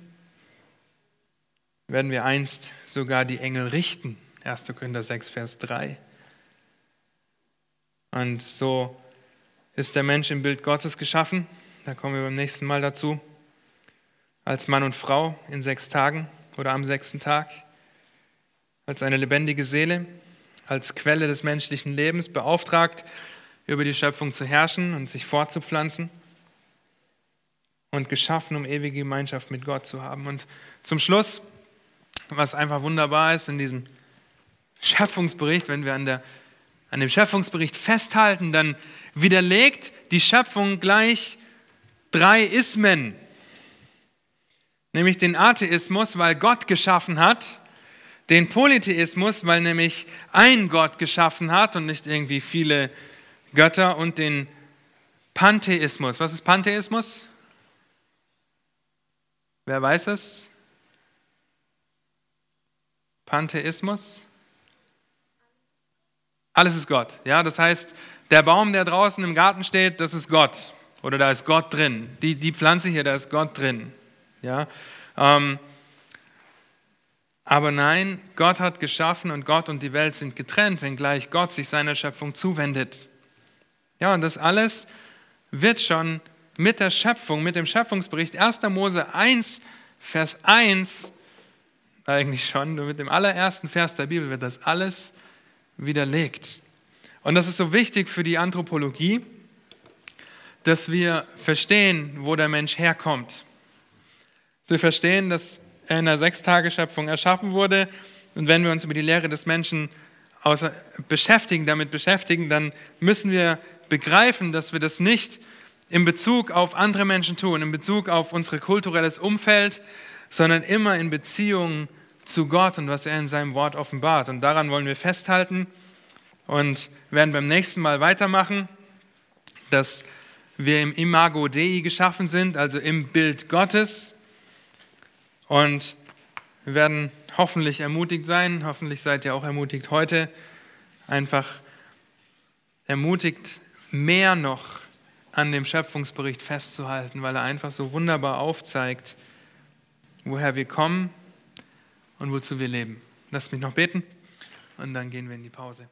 werden wir einst sogar die Engel richten. 1. Korinther 6, Vers 3. Und so ist der Mensch im Bild Gottes geschaffen. Da kommen wir beim nächsten Mal dazu. Als Mann und Frau in sechs Tagen oder am sechsten Tag. Als eine lebendige Seele, als Quelle des menschlichen Lebens beauftragt, über die Schöpfung zu herrschen und sich fortzupflanzen. Und geschaffen, um ewige Gemeinschaft mit Gott zu haben. Und zum Schluss, was einfach wunderbar ist in diesem Schöpfungsbericht, wenn wir an, der, an dem Schöpfungsbericht festhalten, dann widerlegt die Schöpfung gleich drei Ismen. Nämlich den Atheismus, weil Gott geschaffen hat, den Polytheismus, weil nämlich ein Gott geschaffen hat und nicht irgendwie viele Götter und den Pantheismus. Was ist Pantheismus? Wer weiß es? Pantheismus? Alles ist Gott. Ja, das heißt, der Baum, der draußen im Garten steht, das ist Gott. Oder da ist Gott drin. Die, die Pflanze hier, da ist Gott drin. Ja, ähm, aber nein, Gott hat geschaffen und Gott und die Welt sind getrennt, wenngleich Gott sich seiner Schöpfung zuwendet. Ja, und das alles wird schon mit der Schöpfung, mit dem Schöpfungsbericht 1. Mose 1, Vers 1, eigentlich schon, mit dem allerersten Vers der Bibel wird das alles widerlegt. Und das ist so wichtig für die Anthropologie, dass wir verstehen, wo der Mensch herkommt. Dass wir verstehen, dass in der Sechstageschöpfung erschaffen wurde. Und wenn wir uns über die Lehre des Menschen beschäftigen, damit beschäftigen, dann müssen wir begreifen, dass wir das nicht in Bezug auf andere Menschen tun, in Bezug auf unser kulturelles Umfeld, sondern immer in Beziehung zu Gott und was er in seinem Wort offenbart. Und daran wollen wir festhalten und werden beim nächsten Mal weitermachen, dass wir im Imago Dei geschaffen sind, also im Bild Gottes. Und wir werden hoffentlich ermutigt sein, hoffentlich seid ihr auch ermutigt heute, einfach ermutigt, mehr noch an dem Schöpfungsbericht festzuhalten, weil er einfach so wunderbar aufzeigt, woher wir kommen und wozu wir leben. Lasst mich noch beten und dann gehen wir in die Pause.